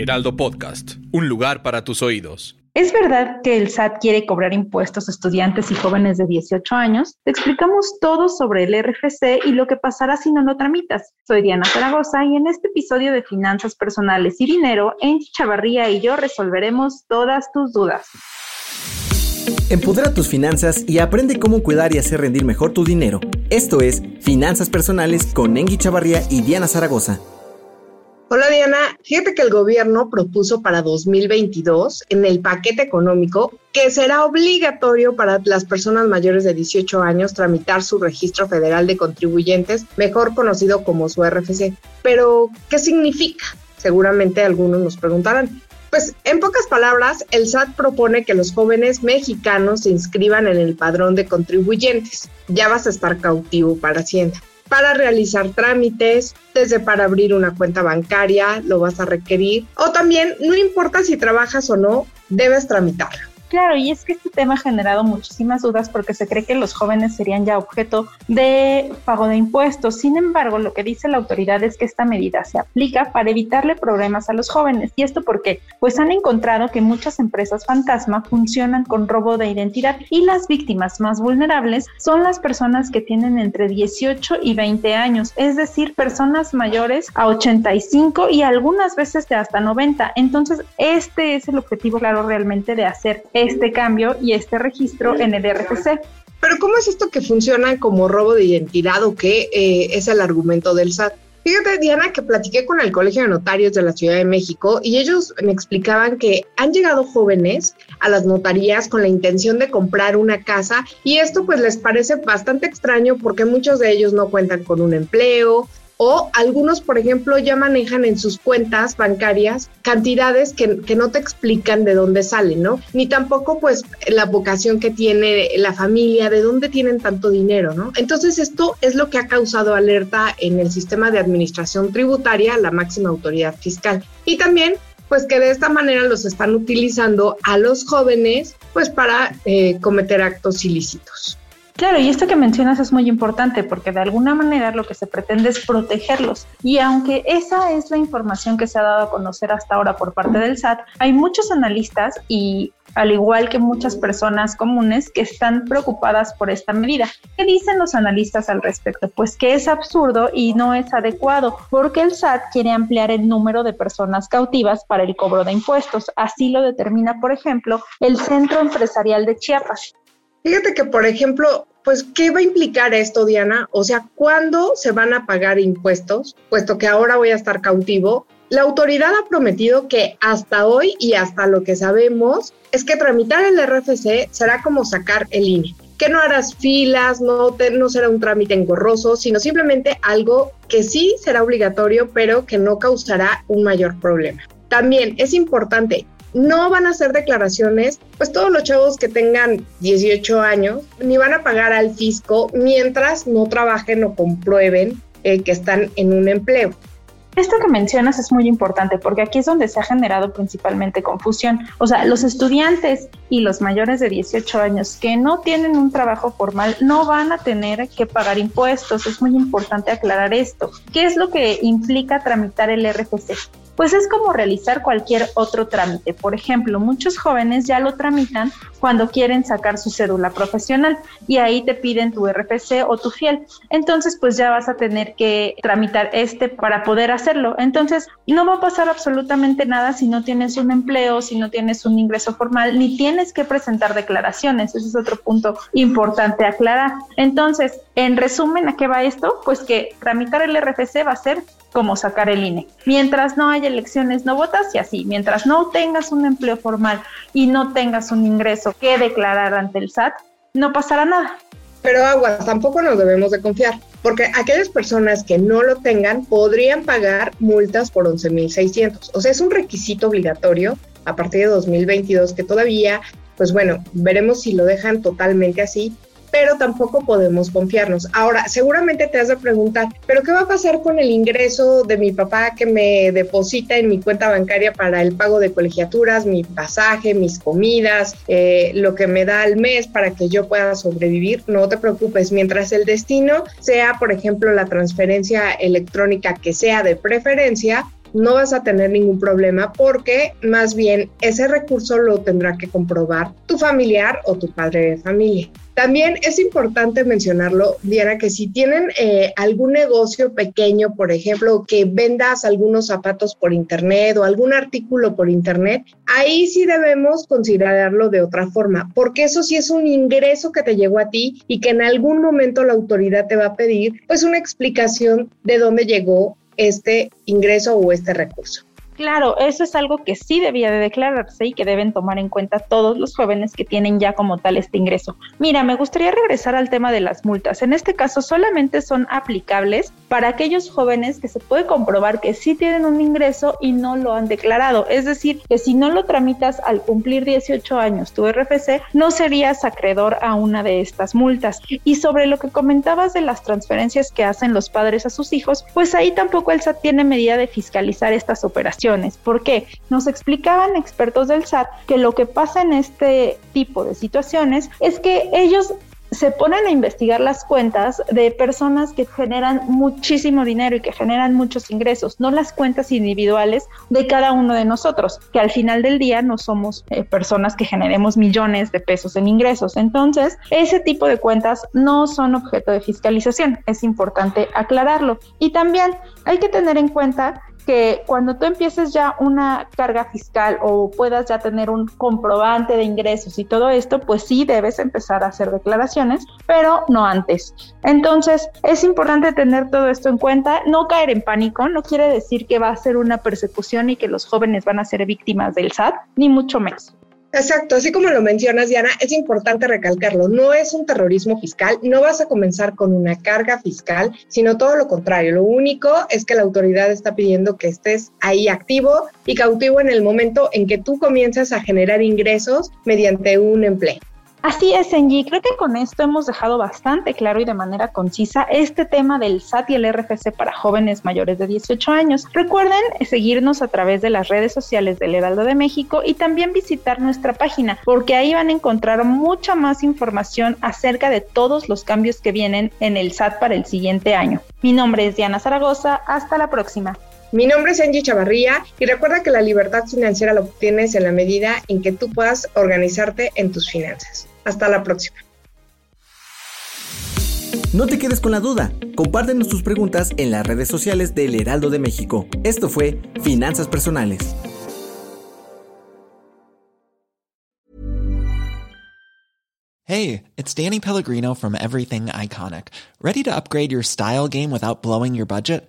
Heraldo Podcast, un lugar para tus oídos. ¿Es verdad que el SAT quiere cobrar impuestos a estudiantes y jóvenes de 18 años? Te explicamos todo sobre el RFC y lo que pasará si no lo tramitas. Soy Diana Zaragoza y en este episodio de Finanzas Personales y Dinero, Angie Chavarría y yo resolveremos todas tus dudas. Empodera tus finanzas y aprende cómo cuidar y hacer rendir mejor tu dinero. Esto es Finanzas Personales con Engi Chavarría y Diana Zaragoza. Hola Diana, fíjate que el gobierno propuso para 2022 en el paquete económico que será obligatorio para las personas mayores de 18 años tramitar su registro federal de contribuyentes, mejor conocido como su RFC. Pero, ¿qué significa? Seguramente algunos nos preguntarán. Pues en pocas palabras, el SAT propone que los jóvenes mexicanos se inscriban en el padrón de contribuyentes. Ya vas a estar cautivo para Hacienda para realizar trámites, desde para abrir una cuenta bancaria, lo vas a requerir, o también, no importa si trabajas o no, debes tramitarlo. Claro, y es que este tema ha generado muchísimas dudas porque se cree que los jóvenes serían ya objeto de pago de impuestos. Sin embargo, lo que dice la autoridad es que esta medida se aplica para evitarle problemas a los jóvenes. ¿Y esto por qué? Pues han encontrado que muchas empresas fantasma funcionan con robo de identidad y las víctimas más vulnerables son las personas que tienen entre 18 y 20 años, es decir, personas mayores a 85 y algunas veces de hasta 90. Entonces, este es el objetivo claro realmente de hacer este cambio y este registro en el RFC. Pero ¿cómo es esto que funciona como robo de identidad o qué eh, es el argumento del SAT? Fíjate, Diana, que platiqué con el Colegio de Notarios de la Ciudad de México y ellos me explicaban que han llegado jóvenes a las notarías con la intención de comprar una casa y esto pues les parece bastante extraño porque muchos de ellos no cuentan con un empleo, o algunos, por ejemplo, ya manejan en sus cuentas bancarias cantidades que, no te explican de dónde salen, ¿no? Ni tampoco pues la vocación que tiene la familia, de dónde tienen tanto dinero, ¿no? Entonces esto es lo que ha causado alerta en el sistema de administración tributaria, la máxima autoridad fiscal. Y también pues que de esta manera los están utilizando a los jóvenes pues para eh, cometer actos ilícitos. Claro, y esto que mencionas es muy importante porque de alguna manera lo que se pretende es protegerlos. Y aunque esa es la información que se ha dado a conocer hasta ahora por parte del SAT, hay muchos analistas y al igual que muchas personas comunes que están preocupadas por esta medida. ¿Qué dicen los analistas al respecto? Pues que es absurdo y no es adecuado porque el SAT quiere ampliar el número de personas cautivas para el cobro de impuestos. Así lo determina, por ejemplo, el Centro Empresarial de Chiapas. Fíjate que, por ejemplo, pues, ¿qué va a implicar esto, Diana? O sea, ¿cuándo se van a pagar impuestos? Puesto que ahora voy a estar cautivo. La autoridad ha prometido que hasta hoy y hasta lo que sabemos es que tramitar el RFC será como sacar el INE, que no harás filas, no, no será un trámite engorroso, sino simplemente algo que sí será obligatorio, pero que no causará un mayor problema. También es importante, no van a hacer declaraciones, pues todos los chavos que tengan 18 años, ni van a pagar al fisco mientras no trabajen o comprueben eh, que están en un empleo. Esto que mencionas es muy importante porque aquí es donde se ha generado principalmente confusión. O sea, los estudiantes y los mayores de 18 años que no tienen un trabajo formal no van a tener que pagar impuestos. Es muy importante aclarar esto. ¿Qué es lo que implica tramitar el RFC? Pues es como realizar cualquier otro trámite. Por ejemplo, muchos jóvenes ya lo tramitan cuando quieren sacar su cédula profesional y ahí te piden tu RFC o tu fiel. Entonces, pues ya vas a tener que tramitar este para poder hacerlo. Entonces, no va a pasar absolutamente nada si no tienes un empleo, si no tienes un ingreso formal, ni tienes que presentar declaraciones. Ese es otro punto importante aclarar. Entonces, en resumen, ¿a qué va esto? Pues que tramitar el RFC va a ser como sacar el INE. Mientras no haya elecciones, no votas y así. Mientras no tengas un empleo formal y no tengas un ingreso que declarar ante el SAT, no pasará nada. Pero aguas, tampoco nos debemos de confiar. porque aquellas personas que no lo tengan podrían pagar multas por 11.600. O sea, es un requisito obligatorio a partir de 2022 que todavía, pues bueno, veremos si lo dejan totalmente así, pero tampoco podemos confiarnos. Ahora, seguramente te has de preguntar, ¿pero qué va a pasar con el ingreso de mi papá que me deposita en mi cuenta bancaria para el pago de colegiaturas, mi pasaje, mis comidas, eh, lo que me da al mes para que yo pueda sobrevivir? No te preocupes, mientras el destino sea, por ejemplo, la transferencia electrónica que sea de preferencia, no vas a tener ningún problema porque más bien ese recurso lo tendrá que comprobar tu familiar o tu padre de familia. También es importante mencionarlo, Diana, que si tienen eh, algún negocio pequeño, por ejemplo, que vendas algunos zapatos por internet o algún artículo por internet, ahí sí debemos considerarlo de otra forma, porque eso sí es un ingreso que te llegó a ti y que en algún momento la autoridad te va a pedir pues una explicación de dónde llegó este ingreso o este recurso. Claro, eso es algo que sí debía de declararse y que deben tomar en cuenta todos los jóvenes que tienen ya como tal este ingreso. Mira, me gustaría regresar al tema de las multas. En este caso solamente son aplicables para aquellos jóvenes que se puede comprobar que sí tienen un ingreso y no lo han declarado. Es decir, que si no lo tramitas al cumplir 18 años tu RFC, no serías acreedor a una de estas multas. Y sobre lo que comentabas de las transferencias que hacen los padres a sus hijos, pues ahí tampoco el SAT tiene medida de fiscalizar estas operaciones ¿Por qué? Nos explicaban expertos del SAT que lo que pasa en este tipo de situaciones es que ellos se ponen a investigar las cuentas de personas que generan muchísimo dinero y que generan muchos ingresos, no las cuentas individuales de cada uno de nosotros, que al final del día no somos eh, personas que generemos millones de pesos en ingresos. Entonces, ese tipo de cuentas no son objeto de fiscalización, es importante aclararlo. Y también hay que tener en cuenta que cuando tú empieces ya una carga fiscal o puedas ya tener un comprobante de ingresos y todo esto, pues sí debes empezar a hacer declaraciones, pero no antes. Entonces, es importante tener todo esto en cuenta, no caer en pánico, no quiere decir que va a ser una persecución y que los jóvenes van a ser víctimas del SAT, ni mucho menos. Exacto, así como lo mencionas, Diana, es importante recalcarlo, no es un terrorismo fiscal, no vas a comenzar con una carga fiscal, sino todo lo contrario. Lo único es que la autoridad está pidiendo que estés ahí activo y cautivo en el momento en que tú comienzas a generar ingresos mediante un empleo. Así es, Enji. Creo que con esto hemos dejado bastante claro y de manera concisa este tema del SAT y el RFC para jóvenes mayores de 18 años. Recuerden seguirnos a través de las redes sociales del Heraldo de México y también visitar nuestra página, porque ahí van a encontrar mucha más información acerca de todos los cambios que vienen en el SAT para el siguiente año. Mi nombre es Diana Zaragoza. Hasta la próxima. Mi nombre es Angie Chavarría y recuerda que la libertad financiera la obtienes en la medida en que tú puedas organizarte en tus finanzas. Hasta la próxima. No te quedes con la duda. Compártenos tus preguntas en las redes sociales del Heraldo de México. Esto fue Finanzas Personales. Hey, it's Danny Pellegrino from Everything Iconic. ¿Ready to upgrade your style game without blowing your budget?